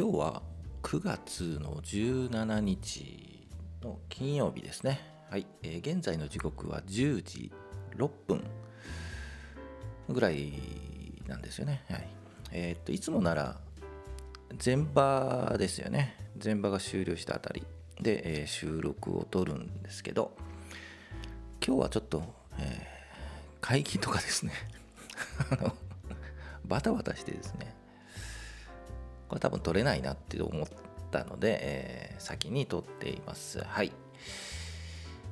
今日は9月の17日の金曜日ですね。はい、えー、現在の時刻は10時6分ぐらいなんですよね。はい。えー、っと、いつもなら前場ですよね。前場が終了したあたりで、えー、収録を撮るんですけど、今日はちょっと、えー、会議とかですね あの、バタバタしてですね、これ多分取れないなって思ったので、えー、先に取っています。はい。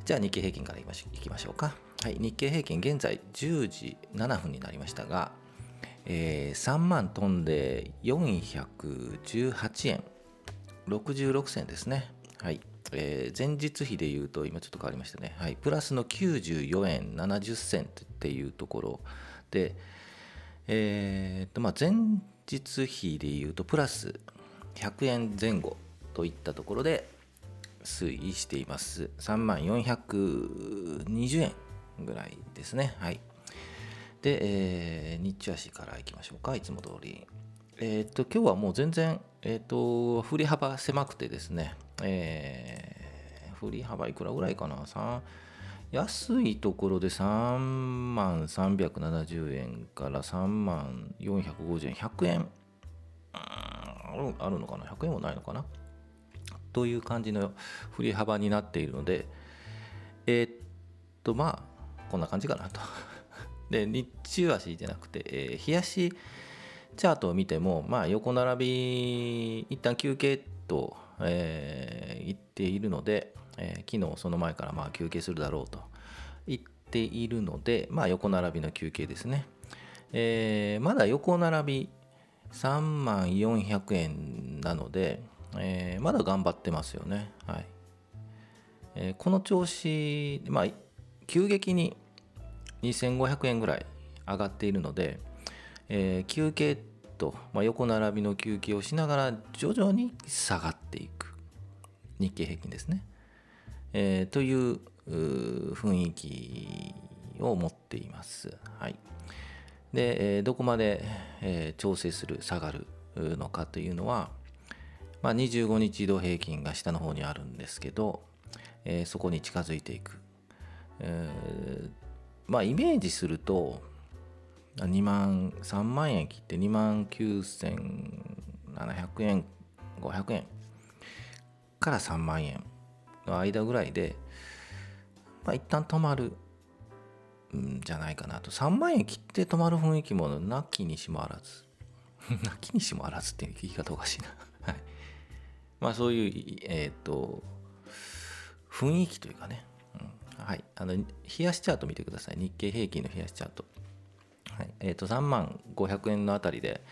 じゃあ日経平均からいきましょうか。はい、日経平均現在10時7分になりましたが、えー、3万飛んで418円66銭ですね。はい。えー、前日比でいうと今ちょっと変わりましたね。はい。プラスの94円70銭っていうところで、えー、とまあ前日比でいうとプラス100円前後といったところで推移しています。3万420円ぐらいですね。はい。で、えー、日足からいきましょうか。いつも通り。えっ、と今日はもう全然えっ、と振り幅狭くてですね。えー、振り幅いくらぐらいかな？3安いところで3万370円から3万450円、100円あるのかな ?100 円もないのかな？という感じの振り幅になっているので、えー、っと、まあ、こんな感じかなと。で、日中足じゃなくて、えー、冷やしチャートを見ても、まあ、横並び、一旦休憩と、えー、言っているので、えー、昨日その前からまあ休憩するだろうと言っているので、まあ、横並びの休憩ですね、えー、まだ横並び3万400円なので、えー、まだ頑張ってますよね、はい。えー、この調子、まあ、急激に2500円ぐらい上がっているので、えー、休憩と、まあ、横並びの休憩をしながら徐々に下がっていく。日経平均ですね。えー、という雰囲気を持っています。はい、で、えー、どこまで、えー、調整する下がるのかというのは、まあ、25日移動平均が下の方にあるんですけど、えー、そこに近づいていく。えー、まあイメージすると2万3万円切って2万9700円500円から3万円の間ぐらいで、まあ、一旦止まるんじゃないかなと。3万円切って止まる雰囲気もなきにしもあらず。なきにしもあらずっていう言い方おかしいな。はい。まあそういう、えっ、ー、と、雰囲気というかね。うん、はい。あの、冷やしチャート見てください。日経平均の冷やしチャート。はい。えっ、ー、と、3万500円のあたりで、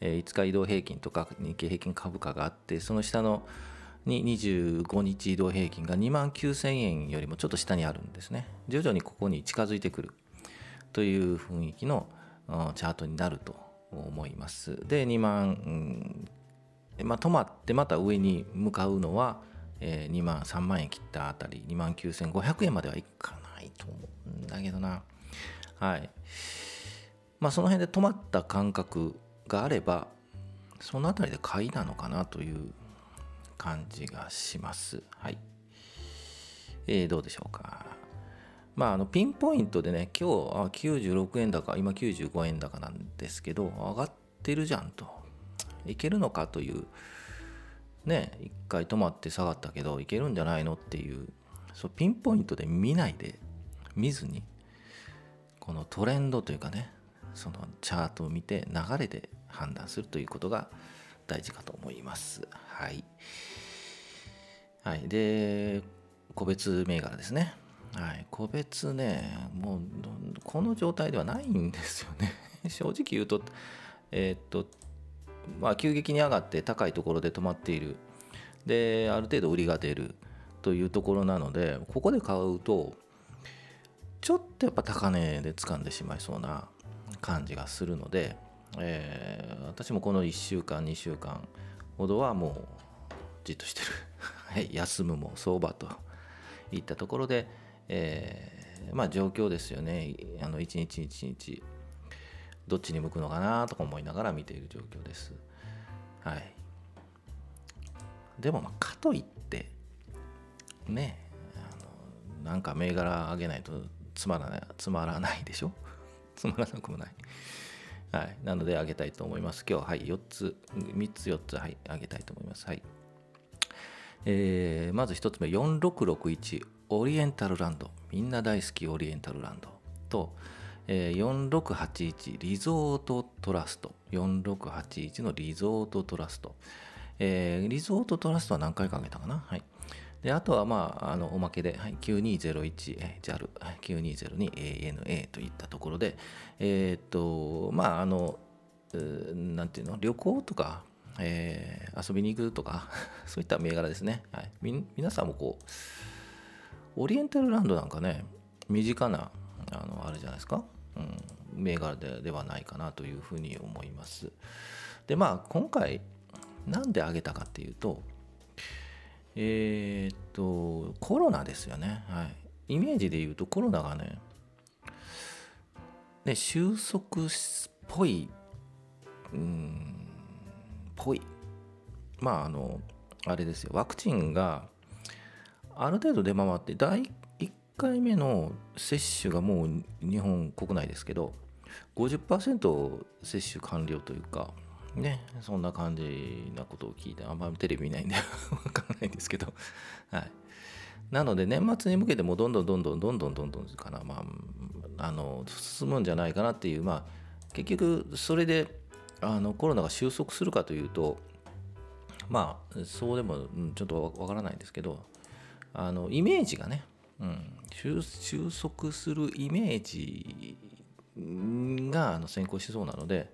えー、5日移動平均とか日経平均株価があって、その下のに25日移動平均が2万9000円よりもちょっと下にあるんですね。徐々にここに近づいてくるという雰囲気のチャートになると思います。で、2万、まあ、止まってまた上に向かうのは、えー、2万3万円切ったあたり2万9500円まではいかないと思うんだけどな。はい。まあその辺で止まった感覚があればそのあたりで買いなのかなという感じがします。はい。えー、どうでしょうか。まあ、あのピンポイントでね、今日あ96円高、今95円高なんですけど、上がってるじゃんと。いけるのかという、ね、一回止まって下がったけど、いけるんじゃないのっていう、そうピンポイントで見ないで、見ずに、このトレンドというかね、そのチャートを見て流れで判断するということが大事かと思います。はい。はい。で、個別銘柄ですね。はい。個別ね、もう、この状態ではないんですよね。正直言うと、えー、っと、まあ、急激に上がって高いところで止まっている。で、ある程度売りが出るというところなので、ここで買うと、ちょっとやっぱ高値で掴んでしまいそうな感じがするので、えー、私もこの1週間2週間ほどはもうじっとしてる。はい、休むも相場といったところで、えー、まあ状況ですよね。あの一日一日どっちに向くのかなとか思いながら見ている状況です。はい。でもまあかといってねあのなんか銘柄上げないとつまらないつまらないでしょ？つまらなくもない。はい。なので上げたいと思います。今日はい4つ3つ4つはいあげたいと思います。はい。えー、まず1つ目4661オリエンタルランド。みんな大好きオリエンタルランド。と、えー、4681リゾートトラスト。4681のリゾートトラスト、えー、リゾートトラストは何回かあげたかな？はい。であとは、まあ、あのおまけで、はい、9201、JAL、9202、ANA といったところで、えー、っと、まあ、あの、なんていうの、旅行とか、えー、遊びに行くとか そういった銘柄ですね。はい、み皆さんもこう、オリエンタルランドなんかね、身近な、あのあれじゃないですか、うん、銘柄でではないかなというふうに思います。で、まあ、今回、なんで挙げたかっていうと、えー、っと、コロナですよね。はい。イメージで言うとコロナがね、ね収束っぽい、うん、ぽい。まあ、あの、あれですよ。ワクチンがある程度出回って、第1回目の接種がもう日本国内ですけど、50%接種完了というか、ね、そんな感じなことを聞いて、あんまりテレビ見ないんで わからないんですけど、はい。なので、年末に向けてもどんどんどんどんどんどんどんどんかな、まあ、あの、進むんじゃないかなっていう、まあ、結局、それで、あの、コロナが収束するかというと、まあ、そうでも、ちょっとわからないんですけど、あの、イメージがね、うん、収束するイメージがあの先行しそうなので、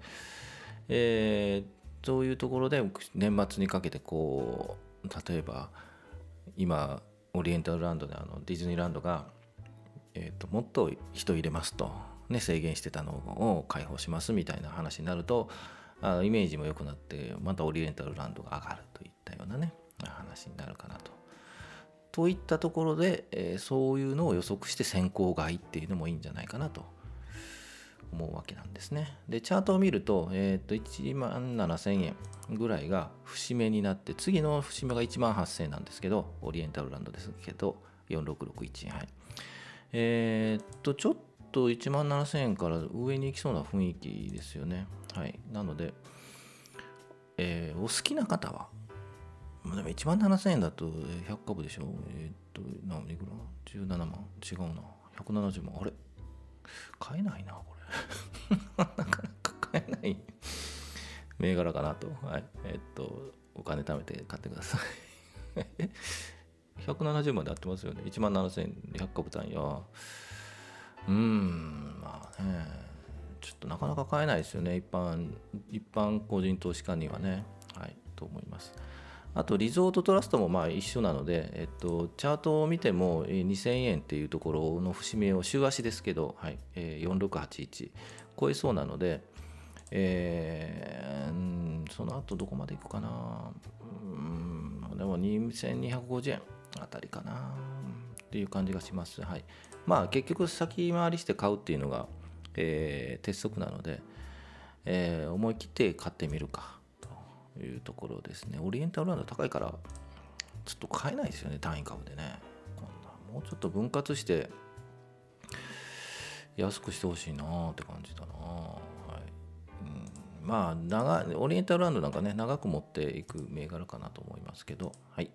えー、そういうところで年末にかけてこう例えば今オリエンタルランドであのディズニーランドが、えーと、もっと人入れますと、ね、制限してたのを解放しますみたいな話になるとあのイメージも良くなってまたオリエンタルランドが上がるといったようなね話になるかなと。といったところで、えー、そういうのを予測して先行買いっていうのもいいんじゃないかなと思うわけなんですね。で、チャートを見ると、えっ、ー、と、1万7000円ぐらいが節目になって、次の節目が1万8000円なんですけど、オリエンタルランドですけど、4661はい。えっ、ー、と、ちょっと1万7000円から上に行きそうな雰囲気ですよね。はい。なので、えー、お好きな方は、でも1万7000円だと100株でしょえっ、と、何いくら ?17 万違うな。170万。あれ？買えないな、これ なかなか買えない銘柄かなと。はい。えっと、お金貯めて買ってください 170万で合ってますよね。1万7100株単位は。うーん、まあね。ちょっとなかなか買えないですよね。一般、一般個人投資家にはね。はい。と思います。あと、リゾートトラストもまあ一緒なので、えっと、チャートを見ても2000円っていうところの節目を週足ですけど、はい、4681超えそうなので、えー、その後どこまでいくかな、うん、でも2250円あたりかな。っていう感じがします。はい、まあ結局先回りして買うっていうのが、えー、鉄則なので、えー、思い切って買ってみるか。いうところですね。オリエンタルランド高いからちょっと買えないですよね単位株でね。こんなもうちょっと分割して安くしてほしいなって感じだな、はい。うん、まあ長オリエンタルランドなんかね長く持っていく銘柄かなと思いますけど。はい。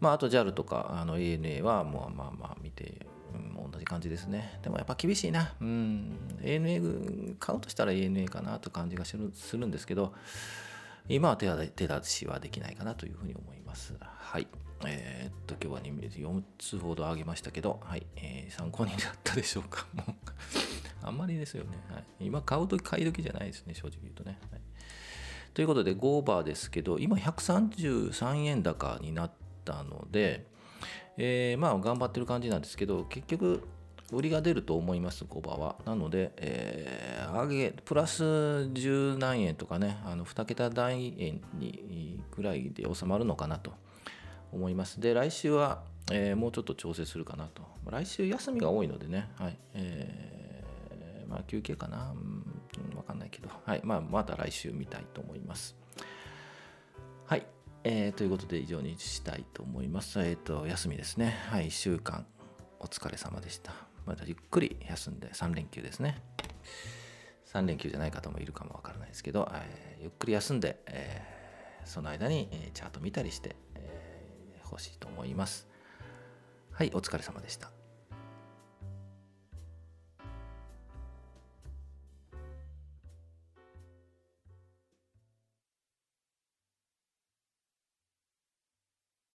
まああと JAL とかあの ANA はもうまあまあ見て、うん、同じ感じですね。でもやっぱ厳しいな。うん。ANA 買うとしたら ANA かなという感じがするんですけど。今は手出しはできないかなというふうに思いますはいえー、っと、今日は4つほどあげましたけど、はい、えー、参考になったでしょうか？もうあんまりですよね。はい、今、買うとき、買い時じゃないですね、正直言うとね。はい、ということで、5バーですけど、今、133円高になったので、えー、まあ、頑張ってる感じなんですけど、結局、売りが出ると思います、5バーは。なので、えー、上げ、プラス十何円とかね、あの2桁単円にぐらいで収まるのかなと。思います。で、来週は、えー、もうちょっと調整するかなと。来週休みが多いのでね、はい。えー、まあ休憩かな？うん、わかんないけど、はい。まあまた来週見たいと思います。はい。えー、ということで以上にしたいと思います。えっ、と、休みですね。はい、1週間お疲れ様でした。またゆっくり休んで3連休ですね。3連休じゃない方もいるかもわからないですけど、えー、ゆっくり休んで、えー、その間に、えチャート見たりしてほ、えー、しいと思います。はい、お疲れ様でした。